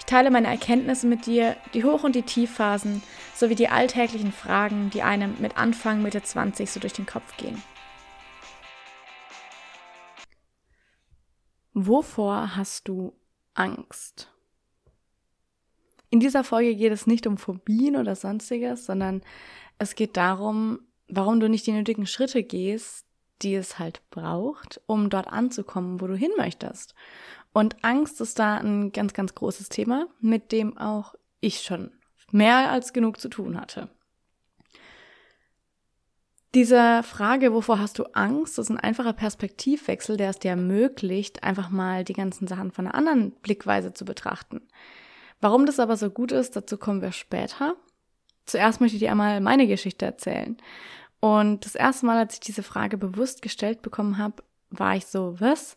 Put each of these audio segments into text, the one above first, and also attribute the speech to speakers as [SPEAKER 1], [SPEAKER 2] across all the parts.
[SPEAKER 1] Ich teile meine Erkenntnisse mit dir, die Hoch- und die Tiefphasen, sowie die alltäglichen Fragen, die einem mit Anfang, Mitte 20 so durch den Kopf gehen. Wovor hast du Angst? In dieser Folge geht es nicht um Phobien oder sonstiges, sondern es geht darum, warum du nicht die nötigen Schritte gehst, die es halt braucht, um dort anzukommen, wo du hin möchtest. Und Angst ist da ein ganz, ganz großes Thema, mit dem auch ich schon mehr als genug zu tun hatte. Diese Frage, wovor hast du Angst, ist ein einfacher Perspektivwechsel, der es dir ermöglicht, einfach mal die ganzen Sachen von einer anderen Blickweise zu betrachten. Warum das aber so gut ist, dazu kommen wir später. Zuerst möchte ich dir einmal meine Geschichte erzählen. Und das erste Mal, als ich diese Frage bewusst gestellt bekommen habe, war ich so, was?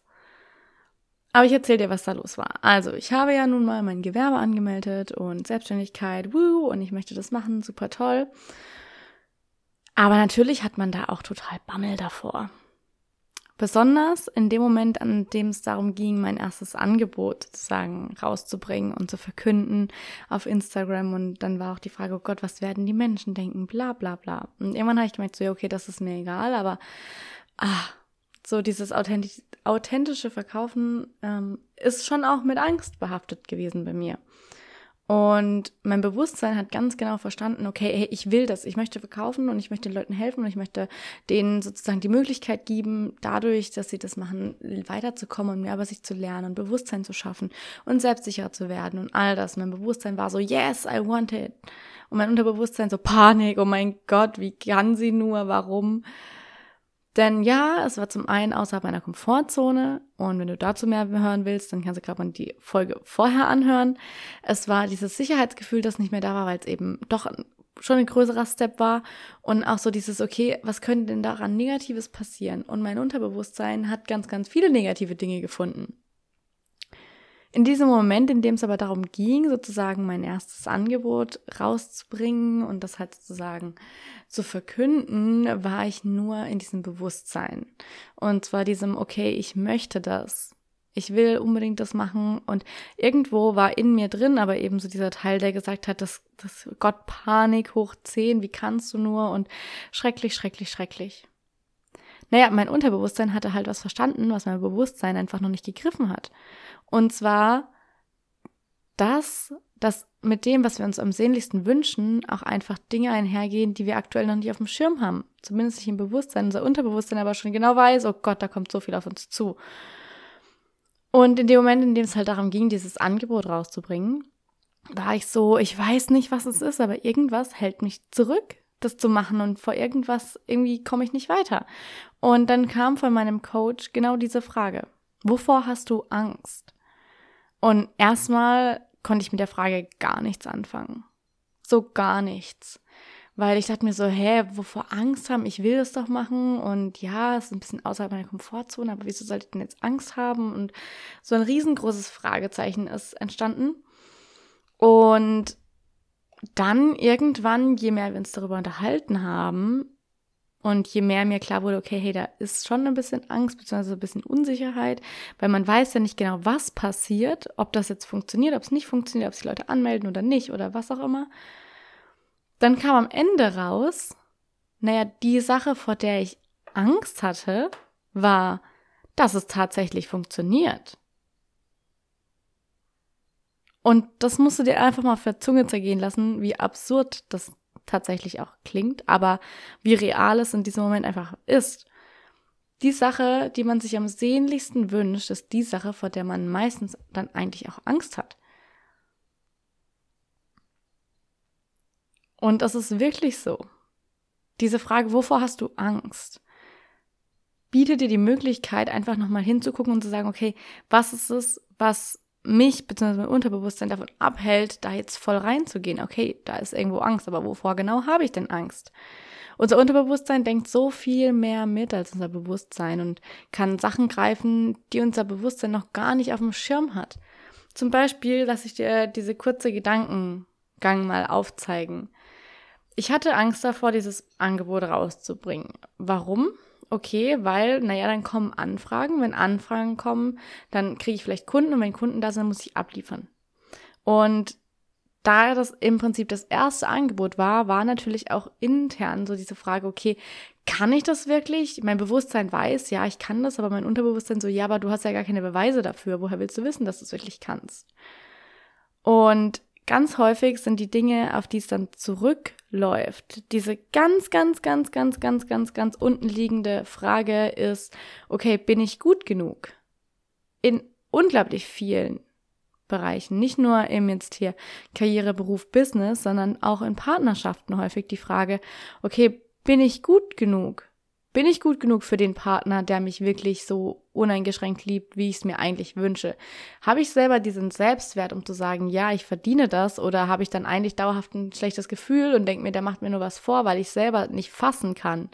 [SPEAKER 1] Aber ich erzähle dir, was da los war. Also, ich habe ja nun mal mein Gewerbe angemeldet und Selbstständigkeit, woo, und ich möchte das machen, super toll. Aber natürlich hat man da auch total Bammel davor. Besonders in dem Moment, an dem es darum ging, mein erstes Angebot sozusagen rauszubringen und zu verkünden auf Instagram. Und dann war auch die Frage, oh Gott, was werden die Menschen denken? Bla bla bla. Und irgendwann habe ich gemerkt, so, ja, okay, das ist mir egal, aber ah, so dieses authentisch, authentische Verkaufen ähm, ist schon auch mit Angst behaftet gewesen bei mir. Und mein Bewusstsein hat ganz genau verstanden, okay, hey, ich will das, ich möchte verkaufen und ich möchte den Leuten helfen und ich möchte denen sozusagen die Möglichkeit geben, dadurch, dass sie das machen, weiterzukommen und mehr über sich zu lernen und Bewusstsein zu schaffen und selbstsicherer zu werden und all das. Mein Bewusstsein war so, yes, I want it. Und mein Unterbewusstsein so Panik, oh mein Gott, wie kann sie nur, warum? Denn ja, es war zum einen außerhalb meiner Komfortzone und wenn du dazu mehr hören willst, dann kannst du gerade mal die Folge vorher anhören. Es war dieses Sicherheitsgefühl, das nicht mehr da war, weil es eben doch schon ein größerer Step war und auch so dieses, okay, was könnte denn daran Negatives passieren? Und mein Unterbewusstsein hat ganz, ganz viele negative Dinge gefunden. In diesem Moment, in dem es aber darum ging, sozusagen mein erstes Angebot rauszubringen und das halt sozusagen zu verkünden, war ich nur in diesem Bewusstsein. Und zwar diesem, okay, ich möchte das. Ich will unbedingt das machen. Und irgendwo war in mir drin, aber eben so dieser Teil, der gesagt hat, das, das Gott Panik hoch zehn, wie kannst du nur? Und schrecklich, schrecklich, schrecklich. Naja, mein Unterbewusstsein hatte halt was verstanden, was mein Bewusstsein einfach noch nicht gegriffen hat. Und zwar, dass, dass mit dem, was wir uns am sehnlichsten wünschen, auch einfach Dinge einhergehen, die wir aktuell noch nicht auf dem Schirm haben. Zumindest nicht im Bewusstsein. Unser Unterbewusstsein aber schon genau weiß, oh Gott, da kommt so viel auf uns zu. Und in dem Moment, in dem es halt darum ging, dieses Angebot rauszubringen, war ich so, ich weiß nicht, was es ist, aber irgendwas hält mich zurück, das zu machen und vor irgendwas irgendwie komme ich nicht weiter. Und dann kam von meinem Coach genau diese Frage. Wovor hast du Angst? Und erstmal konnte ich mit der Frage gar nichts anfangen. So gar nichts. Weil ich dachte mir so, hä, wovor Angst haben? Ich will das doch machen. Und ja, es ist ein bisschen außerhalb meiner Komfortzone, aber wieso sollte ich denn jetzt Angst haben? Und so ein riesengroßes Fragezeichen ist entstanden. Und dann irgendwann, je mehr wir uns darüber unterhalten haben, und je mehr mir klar wurde, okay, hey, da ist schon ein bisschen Angst bzw. ein bisschen Unsicherheit, weil man weiß ja nicht genau, was passiert, ob das jetzt funktioniert, ob es nicht funktioniert, ob sich Leute anmelden oder nicht oder was auch immer. Dann kam am Ende raus, naja, die Sache, vor der ich Angst hatte, war, dass es tatsächlich funktioniert. Und das musst du dir einfach mal für Zunge zergehen lassen, wie absurd das tatsächlich auch klingt, aber wie real es in diesem Moment einfach ist. Die Sache, die man sich am sehnlichsten wünscht, ist die Sache, vor der man meistens dann eigentlich auch Angst hat. Und das ist wirklich so. Diese Frage, wovor hast du Angst? Bietet dir die Möglichkeit, einfach nochmal hinzugucken und zu sagen, okay, was ist es, was mich bzw. mein Unterbewusstsein davon abhält, da jetzt voll reinzugehen. Okay, da ist irgendwo Angst, aber wovor genau habe ich denn Angst? Unser Unterbewusstsein denkt so viel mehr mit als unser Bewusstsein und kann Sachen greifen, die unser Bewusstsein noch gar nicht auf dem Schirm hat. Zum Beispiel lasse ich dir diese kurze Gedankengang mal aufzeigen. Ich hatte Angst davor, dieses Angebot rauszubringen. Warum? Okay, weil, naja, dann kommen Anfragen. Wenn Anfragen kommen, dann kriege ich vielleicht Kunden und wenn Kunden da sind, muss ich abliefern. Und da das im Prinzip das erste Angebot war, war natürlich auch intern so diese Frage, okay, kann ich das wirklich? Mein Bewusstsein weiß, ja, ich kann das, aber mein Unterbewusstsein so, ja, aber du hast ja gar keine Beweise dafür. Woher willst du wissen, dass du es wirklich kannst? Und ganz häufig sind die Dinge, auf die es dann zurückläuft, diese ganz, ganz, ganz, ganz, ganz, ganz, ganz unten liegende Frage ist, okay, bin ich gut genug? In unglaublich vielen Bereichen, nicht nur im jetzt hier Karriere, Beruf, Business, sondern auch in Partnerschaften häufig die Frage, okay, bin ich gut genug? Bin ich gut genug für den Partner, der mich wirklich so uneingeschränkt liebt, wie ich es mir eigentlich wünsche? Habe ich selber diesen Selbstwert, um zu sagen, ja, ich verdiene das, oder habe ich dann eigentlich dauerhaft ein schlechtes Gefühl und denke mir, der macht mir nur was vor, weil ich selber nicht fassen kann,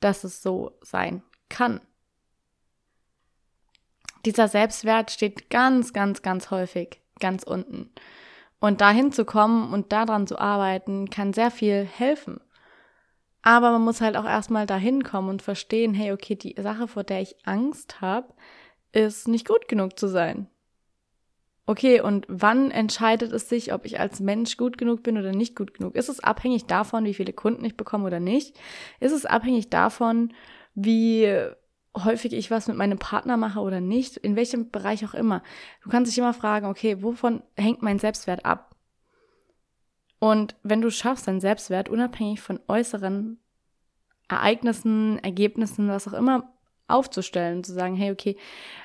[SPEAKER 1] dass es so sein kann? Dieser Selbstwert steht ganz, ganz, ganz häufig ganz unten. Und dahin zu kommen und daran zu arbeiten, kann sehr viel helfen. Aber man muss halt auch erstmal dahin kommen und verstehen, hey, okay, die Sache, vor der ich Angst habe, ist nicht gut genug zu sein. Okay, und wann entscheidet es sich, ob ich als Mensch gut genug bin oder nicht gut genug? Ist es abhängig davon, wie viele Kunden ich bekomme oder nicht? Ist es abhängig davon, wie häufig ich was mit meinem Partner mache oder nicht? In welchem Bereich auch immer. Du kannst dich immer fragen, okay, wovon hängt mein Selbstwert ab? Und wenn du schaffst, deinen Selbstwert unabhängig von äußeren Ereignissen, Ergebnissen, was auch immer aufzustellen, zu sagen, hey, okay,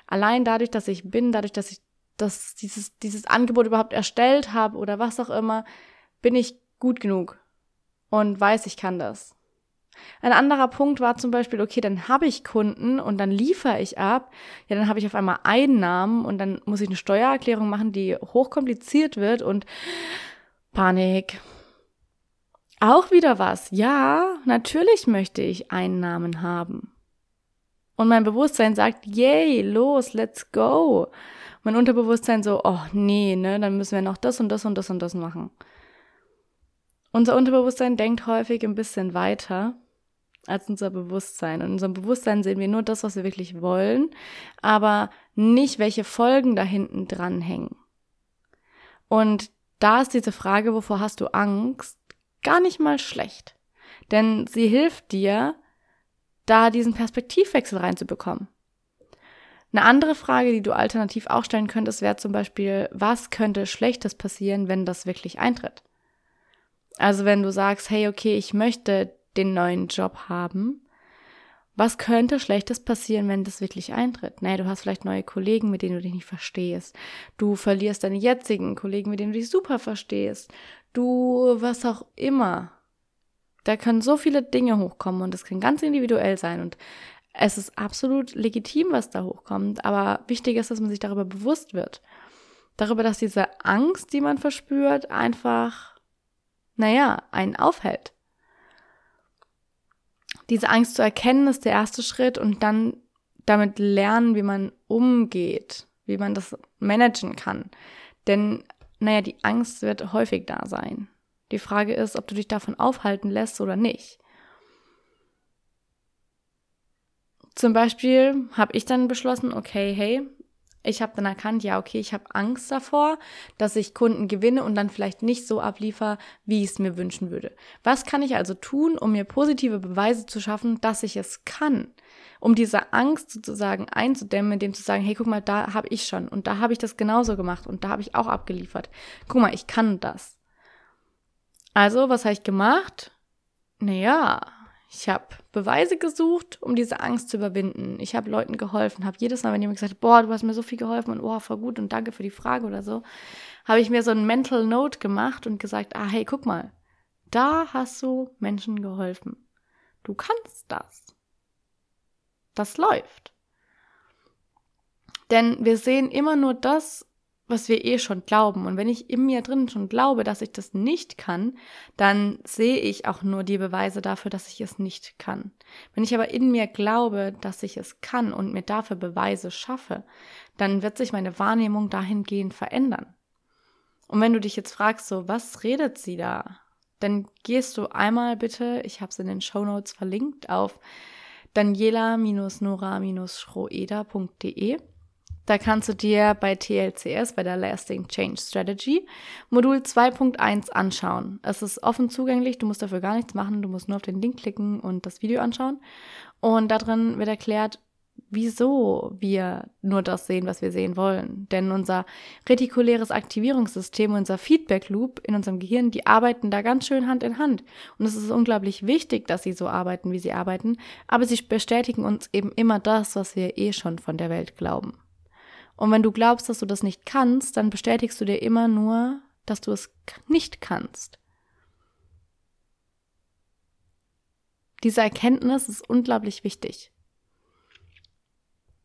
[SPEAKER 1] allein dadurch, dass ich bin, dadurch, dass ich das, dieses, dieses Angebot überhaupt erstellt habe oder was auch immer, bin ich gut genug und weiß, ich kann das. Ein anderer Punkt war zum Beispiel, okay, dann habe ich Kunden und dann liefere ich ab. Ja, dann habe ich auf einmal Einnahmen und dann muss ich eine Steuererklärung machen, die hochkompliziert wird und Panik. Auch wieder was. Ja, natürlich möchte ich Einnahmen haben. Und mein Bewusstsein sagt, yay, los, let's go. Mein Unterbewusstsein so, oh nee, ne, dann müssen wir noch das und das und das und das machen. Unser Unterbewusstsein denkt häufig ein bisschen weiter als unser Bewusstsein. Und in unserem Bewusstsein sehen wir nur das, was wir wirklich wollen, aber nicht, welche Folgen da hinten dran hängen. Und da ist diese Frage, wovor hast du Angst, gar nicht mal schlecht. Denn sie hilft dir, da diesen Perspektivwechsel reinzubekommen. Eine andere Frage, die du alternativ auch stellen könntest, wäre zum Beispiel, was könnte Schlechtes passieren, wenn das wirklich eintritt? Also wenn du sagst, hey, okay, ich möchte den neuen Job haben, was könnte Schlechtes passieren, wenn das wirklich eintritt? Naja, du hast vielleicht neue Kollegen, mit denen du dich nicht verstehst. Du verlierst deine jetzigen Kollegen, mit denen du dich super verstehst. Du, was auch immer. Da können so viele Dinge hochkommen und das kann ganz individuell sein und es ist absolut legitim, was da hochkommt, aber wichtig ist, dass man sich darüber bewusst wird. Darüber, dass diese Angst, die man verspürt, einfach, naja, einen aufhält diese Angst zu erkennen, ist der erste Schritt und dann damit lernen, wie man umgeht, wie man das managen kann. Denn, naja, die Angst wird häufig da sein. Die Frage ist, ob du dich davon aufhalten lässt oder nicht. Zum Beispiel habe ich dann beschlossen, okay, hey, ich habe dann erkannt, ja, okay, ich habe Angst davor, dass ich Kunden gewinne und dann vielleicht nicht so abliefer, wie ich es mir wünschen würde. Was kann ich also tun, um mir positive Beweise zu schaffen, dass ich es kann? Um diese Angst sozusagen einzudämmen, indem zu sagen, hey, guck mal, da habe ich schon und da habe ich das genauso gemacht und da habe ich auch abgeliefert. Guck mal, ich kann das. Also, was habe ich gemacht? Naja, ich habe Beweise gesucht, um diese Angst zu überwinden. Ich habe Leuten geholfen, habe jedes Mal, wenn jemand gesagt hat, boah, du hast mir so viel geholfen und oh, voll gut und danke für die Frage oder so, habe ich mir so ein Mental Note gemacht und gesagt, ah, hey, guck mal, da hast du Menschen geholfen. Du kannst das. Das läuft. Denn wir sehen immer nur das, was wir eh schon glauben. Und wenn ich in mir drin schon glaube, dass ich das nicht kann, dann sehe ich auch nur die Beweise dafür, dass ich es nicht kann. Wenn ich aber in mir glaube, dass ich es kann und mir dafür Beweise schaffe, dann wird sich meine Wahrnehmung dahingehend verändern. Und wenn du dich jetzt fragst, so, was redet sie da? Dann gehst du einmal bitte, ich habe es in den Show Notes verlinkt, auf daniela-nora-schroeder.de da kannst du dir bei TLCS, bei der Lasting Change Strategy, Modul 2.1 anschauen. Es ist offen zugänglich, du musst dafür gar nichts machen, du musst nur auf den Link klicken und das Video anschauen. Und darin wird erklärt, wieso wir nur das sehen, was wir sehen wollen. Denn unser retikuläres Aktivierungssystem, unser Feedback Loop in unserem Gehirn, die arbeiten da ganz schön Hand in Hand. Und es ist unglaublich wichtig, dass sie so arbeiten, wie sie arbeiten, aber sie bestätigen uns eben immer das, was wir eh schon von der Welt glauben. Und wenn du glaubst, dass du das nicht kannst, dann bestätigst du dir immer nur, dass du es nicht kannst. Diese Erkenntnis ist unglaublich wichtig.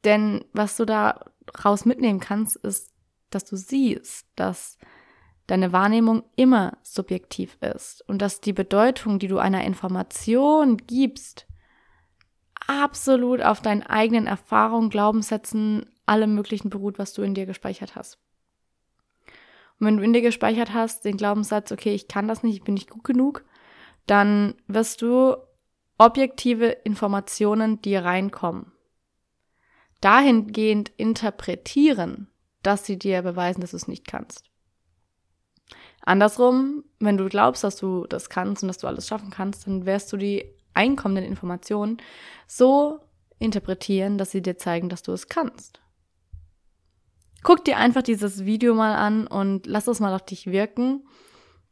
[SPEAKER 1] Denn was du daraus mitnehmen kannst, ist, dass du siehst, dass deine Wahrnehmung immer subjektiv ist und dass die Bedeutung, die du einer Information gibst, absolut auf deinen eigenen Erfahrungen, Glaubenssätzen, allem Möglichen beruht, was du in dir gespeichert hast. Und wenn du in dir gespeichert hast, den Glaubenssatz, okay, ich kann das nicht, ich bin nicht gut genug, dann wirst du objektive Informationen, die reinkommen, dahingehend interpretieren, dass sie dir beweisen, dass du es nicht kannst. Andersrum, wenn du glaubst, dass du das kannst und dass du alles schaffen kannst, dann wirst du die einkommenden Informationen so interpretieren, dass sie dir zeigen, dass du es kannst. Guck dir einfach dieses Video mal an und lass es mal auf dich wirken.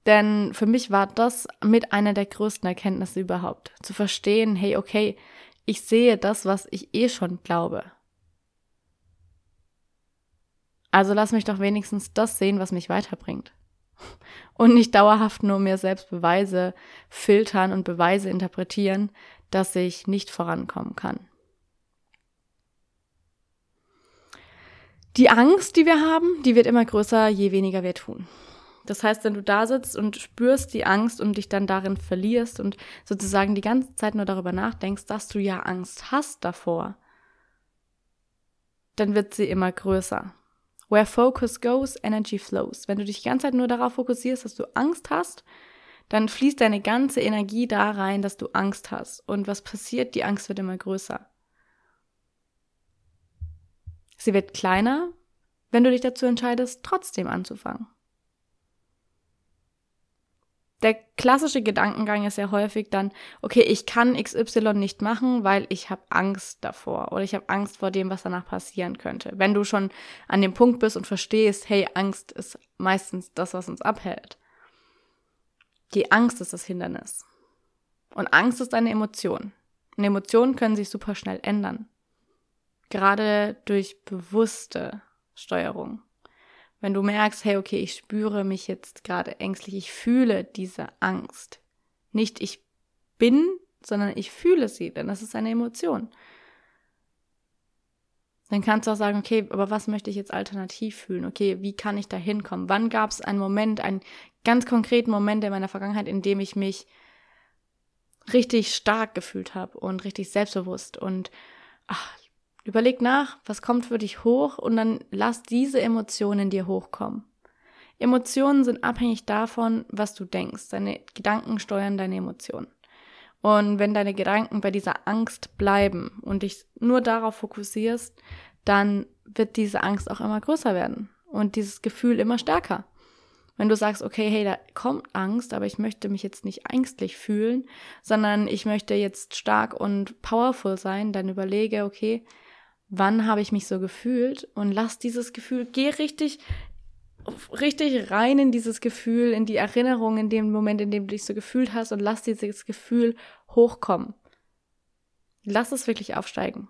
[SPEAKER 1] Denn für mich war das mit einer der größten Erkenntnisse überhaupt. Zu verstehen, hey, okay, ich sehe das, was ich eh schon glaube. Also lass mich doch wenigstens das sehen, was mich weiterbringt. Und nicht dauerhaft nur mir selbst Beweise filtern und Beweise interpretieren, dass ich nicht vorankommen kann. Die Angst, die wir haben, die wird immer größer, je weniger wir tun. Das heißt, wenn du da sitzt und spürst die Angst und dich dann darin verlierst und sozusagen die ganze Zeit nur darüber nachdenkst, dass du ja Angst hast davor, dann wird sie immer größer. Where focus goes, energy flows. Wenn du dich die ganze Zeit nur darauf fokussierst, dass du Angst hast, dann fließt deine ganze Energie da rein, dass du Angst hast. Und was passiert? Die Angst wird immer größer. Sie wird kleiner, wenn du dich dazu entscheidest, trotzdem anzufangen. Der klassische Gedankengang ist ja häufig dann, okay, ich kann XY nicht machen, weil ich habe Angst davor oder ich habe Angst vor dem, was danach passieren könnte. Wenn du schon an dem Punkt bist und verstehst, hey, Angst ist meistens das, was uns abhält. Die Angst ist das Hindernis. Und Angst ist eine Emotion. Und Emotionen können sich super schnell ändern. Gerade durch bewusste Steuerung. Wenn du merkst, hey, okay, ich spüre mich jetzt gerade ängstlich, ich fühle diese Angst. Nicht ich bin, sondern ich fühle sie, denn das ist eine Emotion. Dann kannst du auch sagen, okay, aber was möchte ich jetzt alternativ fühlen? Okay, wie kann ich da hinkommen? Wann gab es einen Moment, einen ganz konkreten Moment in meiner Vergangenheit, in dem ich mich richtig stark gefühlt habe und richtig selbstbewusst und ach, Überleg nach, was kommt für dich hoch und dann lass diese Emotionen dir hochkommen. Emotionen sind abhängig davon, was du denkst. Deine Gedanken steuern deine Emotionen. Und wenn deine Gedanken bei dieser Angst bleiben und dich nur darauf fokussierst, dann wird diese Angst auch immer größer werden und dieses Gefühl immer stärker. Wenn du sagst, okay, hey, da kommt Angst, aber ich möchte mich jetzt nicht ängstlich fühlen, sondern ich möchte jetzt stark und powerful sein, dann überlege, okay, wann habe ich mich so gefühlt und lass dieses Gefühl, geh richtig, richtig rein in dieses Gefühl, in die Erinnerung, in dem Moment, in dem du dich so gefühlt hast und lass dieses Gefühl hochkommen. Lass es wirklich aufsteigen.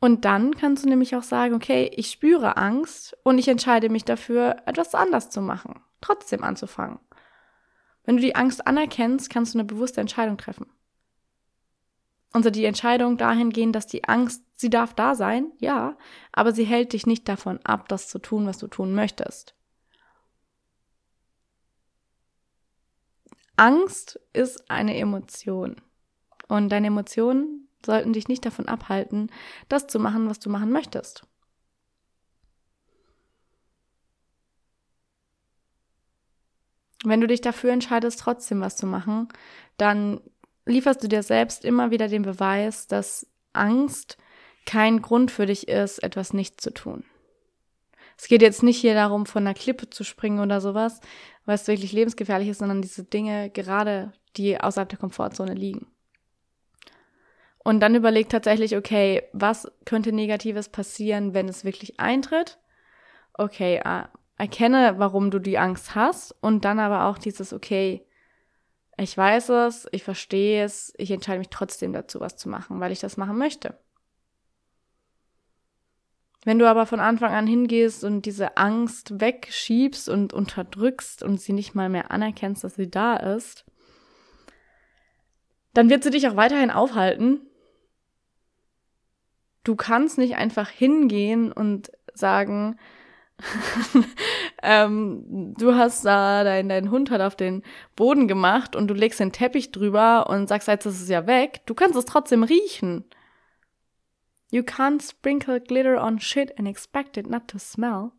[SPEAKER 1] Und dann kannst du nämlich auch sagen, okay, ich spüre Angst und ich entscheide mich dafür, etwas anders zu machen, trotzdem anzufangen. Wenn du die Angst anerkennst, kannst du eine bewusste Entscheidung treffen. Also die Entscheidung dahingehend, dass die Angst, sie darf da sein, ja, aber sie hält dich nicht davon ab, das zu tun, was du tun möchtest. Angst ist eine Emotion. Und deine Emotionen sollten dich nicht davon abhalten, das zu machen, was du machen möchtest. Wenn du dich dafür entscheidest, trotzdem was zu machen, dann lieferst du dir selbst immer wieder den Beweis, dass Angst kein Grund für dich ist, etwas nicht zu tun. Es geht jetzt nicht hier darum, von einer Klippe zu springen oder sowas, weil es wirklich lebensgefährlich ist, sondern diese Dinge gerade, die außerhalb der Komfortzone liegen. Und dann überleg tatsächlich, okay, was könnte Negatives passieren, wenn es wirklich eintritt? Okay, erkenne, warum du die Angst hast und dann aber auch dieses, okay, ich weiß es, ich verstehe es, ich entscheide mich trotzdem dazu, was zu machen, weil ich das machen möchte. Wenn du aber von Anfang an hingehst und diese Angst wegschiebst und unterdrückst und sie nicht mal mehr anerkennst, dass sie da ist, dann wird sie dich auch weiterhin aufhalten. Du kannst nicht einfach hingehen und sagen, ähm, du hast da, dein, dein Hund hat auf den Boden gemacht und du legst den Teppich drüber und sagst, jetzt ist es ja weg. Du kannst es trotzdem riechen. You can't sprinkle glitter on shit and expect it not to smell.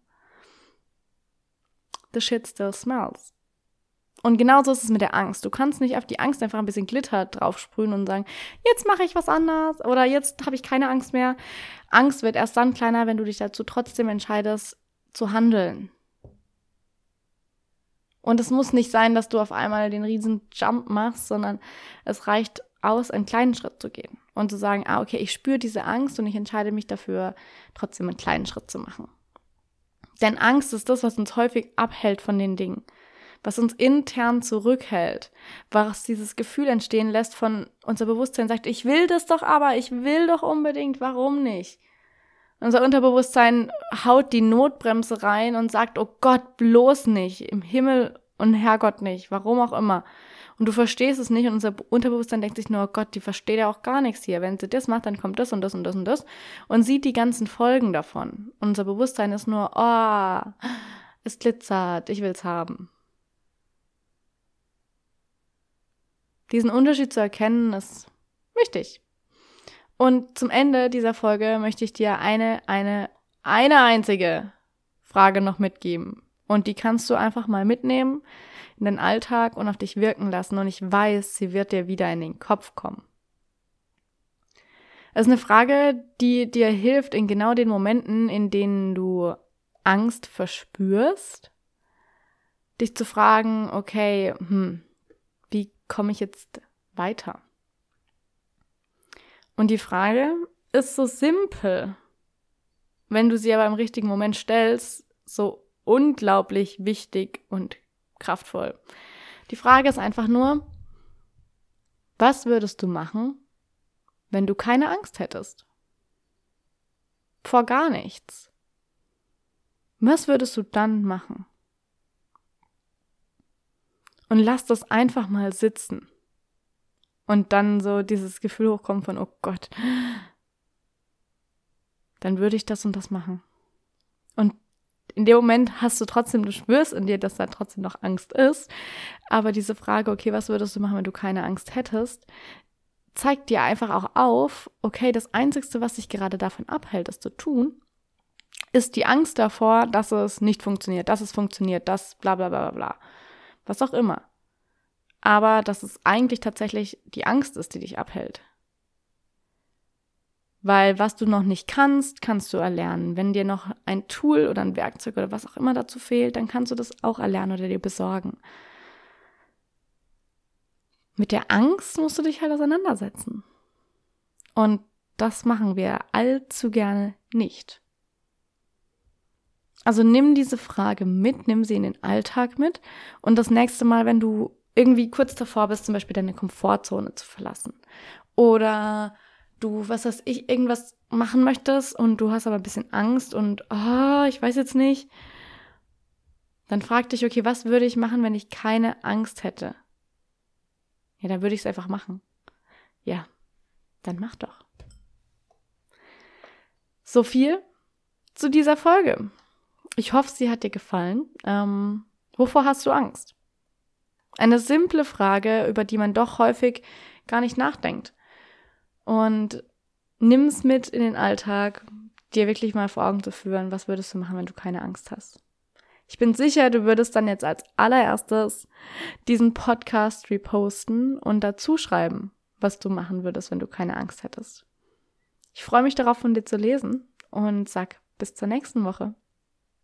[SPEAKER 1] The shit still smells. Und genauso ist es mit der Angst. Du kannst nicht auf die Angst einfach ein bisschen Glitter draufsprühen und sagen, jetzt mache ich was anderes oder jetzt habe ich keine Angst mehr. Angst wird erst dann kleiner, wenn du dich dazu trotzdem entscheidest, zu handeln. Und es muss nicht sein, dass du auf einmal den riesen Jump machst, sondern es reicht aus, einen kleinen Schritt zu gehen und zu sagen, ah, okay, ich spüre diese Angst und ich entscheide mich dafür, trotzdem einen kleinen Schritt zu machen. Denn Angst ist das, was uns häufig abhält von den Dingen, was uns intern zurückhält, was dieses Gefühl entstehen lässt von unser Bewusstsein sagt, ich will das doch aber, ich will doch unbedingt, warum nicht? Unser Unterbewusstsein haut die Notbremse rein und sagt, oh Gott, bloß nicht, im Himmel und Herrgott nicht, warum auch immer. Und du verstehst es nicht und unser Unterbewusstsein denkt sich nur, oh Gott, die versteht ja auch gar nichts hier. Wenn sie das macht, dann kommt das und das und das und das und sieht die ganzen Folgen davon. Und unser Bewusstsein ist nur, oh, es glitzert, ich will's haben. Diesen Unterschied zu erkennen ist wichtig. Und zum Ende dieser Folge möchte ich dir eine, eine, eine einzige Frage noch mitgeben. Und die kannst du einfach mal mitnehmen in den Alltag und auf dich wirken lassen. Und ich weiß, sie wird dir wieder in den Kopf kommen. Es ist eine Frage, die dir hilft in genau den Momenten, in denen du Angst verspürst, dich zu fragen, okay, hm, wie komme ich jetzt weiter? Und die Frage ist so simpel, wenn du sie aber im richtigen Moment stellst, so unglaublich wichtig und kraftvoll. Die Frage ist einfach nur, was würdest du machen, wenn du keine Angst hättest? Vor gar nichts. Was würdest du dann machen? Und lass das einfach mal sitzen und dann so dieses Gefühl hochkommt von, oh Gott, dann würde ich das und das machen. Und in dem Moment hast du trotzdem, du spürst in dir, dass da trotzdem noch Angst ist. Aber diese Frage, okay, was würdest du machen, wenn du keine Angst hättest, zeigt dir einfach auch auf, okay, das Einzige, was dich gerade davon abhält, es zu tun, ist die Angst davor, dass es nicht funktioniert, dass es funktioniert, dass bla bla bla bla. Was auch immer aber dass es eigentlich tatsächlich die Angst ist, die dich abhält. Weil was du noch nicht kannst, kannst du erlernen. Wenn dir noch ein Tool oder ein Werkzeug oder was auch immer dazu fehlt, dann kannst du das auch erlernen oder dir besorgen. Mit der Angst musst du dich halt auseinandersetzen. Und das machen wir allzu gerne nicht. Also nimm diese Frage mit, nimm sie in den Alltag mit und das nächste Mal, wenn du irgendwie kurz davor bist, zum Beispiel deine Komfortzone zu verlassen. Oder du, was weiß ich, irgendwas machen möchtest und du hast aber ein bisschen Angst und, oh, ich weiß jetzt nicht. Dann frag dich, okay, was würde ich machen, wenn ich keine Angst hätte? Ja, dann würde ich es einfach machen. Ja. Dann mach doch. So viel zu dieser Folge. Ich hoffe, sie hat dir gefallen. Ähm, wovor hast du Angst? Eine simple Frage, über die man doch häufig gar nicht nachdenkt. Und nimm es mit in den Alltag, dir wirklich mal vor Augen zu führen, was würdest du machen, wenn du keine Angst hast. Ich bin sicher, du würdest dann jetzt als allererstes diesen Podcast reposten und dazu schreiben, was du machen würdest, wenn du keine Angst hättest. Ich freue mich darauf, von dir zu lesen und sag bis zur nächsten Woche.